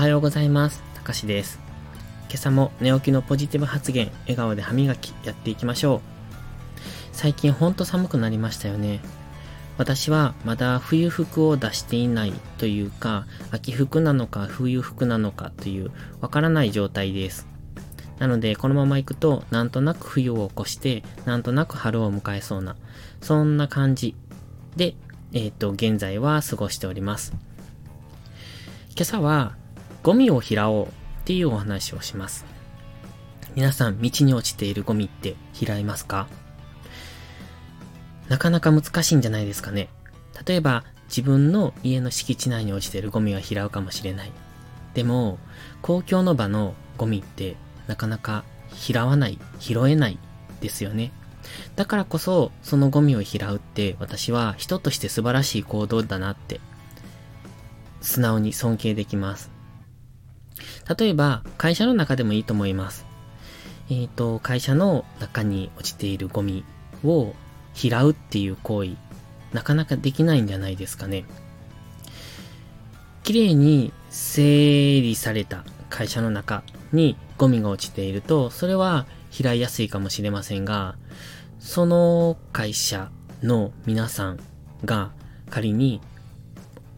はようございます。たかしです。今朝も寝起きのポジティブ発言、笑顔で歯磨きやっていきましょう。最近ほんと寒くなりましたよね。私はまだ冬服を出していないというか、秋服なのか冬服なのかというわからない状態です。なので、このまま行くと、なんとなく冬を越して、なんとなく春を迎えそうな、そんな感じで、えっ、と、現在は過ごしております。今朝は、ゴミを拾おうっていうお話をします。皆さん、道に落ちているゴミって拾いますか？なかなか難しいんじゃないですかね。例えば、自分の家の敷地内に落ちているゴミは拾うかもしれない。でも、公共の場のゴミってなかなか拾わない、拾えないですよね。だからこそ、そのゴミを拾うって私は人として素晴らしい行動だなって、素直に尊敬できます。例えば、会社の中でもいいと思います。えっ、と、会社の中に落ちているゴミを拾うっていう行為、なかなかできないんじゃないですかね。綺麗に整理された会社の中にゴミが落ちていると、それは拾いやすいかもしれませんが、その会社の皆さんが仮に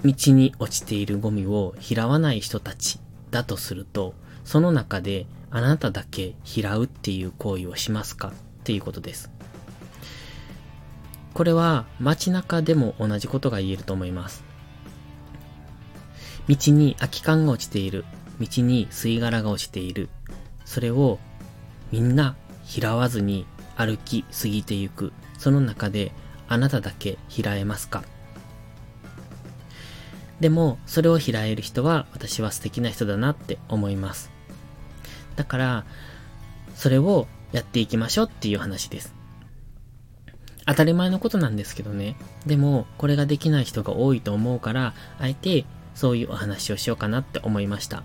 道に落ちているゴミを拾わない人たちだとすると、その中であなただけ拾うっていう行為をしますかっていうことです。これは街中でも同じことが言えると思います。道に空き缶が落ちている。道に吸い殻が落ちている。それをみんな拾わずに歩き過ぎてゆく。その中であなただけ拾えますかでも、それを拾える人は私は素敵な人だなって思います。だから、それをやっていきましょうっていう話です。当たり前のことなんですけどね。でも、これができない人が多いと思うから、あえてそういうお話をしようかなって思いました。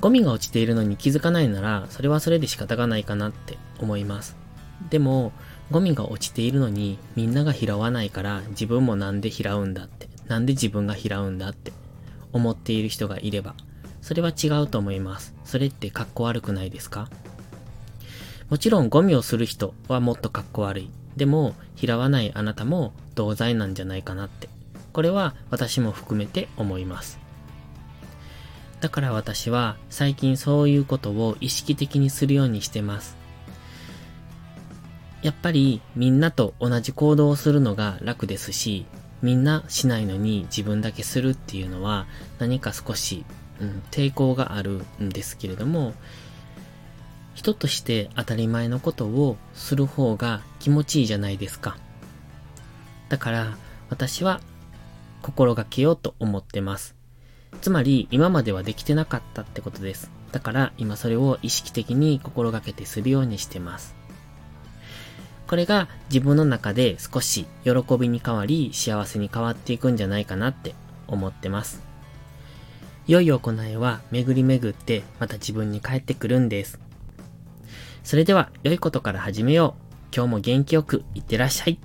ゴミが落ちているのに気づかないなら、それはそれで仕方がないかなって思います。でも、ゴミが落ちているのにみんなが拾わないから自分もなんで拾うんだって、なんで自分が拾うんだって思っている人がいれば、それは違うと思います。それって格好悪くないですか？もちろんゴミをする人はもっと格好悪い。でも、拾わないあなたも同罪なんじゃないかなって。これは私も含めて思います。だから私は最近そういうことを意識的にするようにしてます。やっぱりみんなと同じ行動をするのが楽ですし、みんなしないのに自分だけするっていうのは何か少し、うん、抵抗があるんですけれども、人として当たり前のことをする方が気持ちいいじゃないですか。だから私は心がけようと思ってます。つまり今まではできてなかったってことです。だから今それを意識的に心がけてするようにしてます。これが自分の中で少し喜びに変わり幸せに変わっていくんじゃないかなって思ってます。良い行いは巡り巡ってまた自分に返ってくるんです。それでは良いことから始めよう。今日も元気よくいってらっしゃい。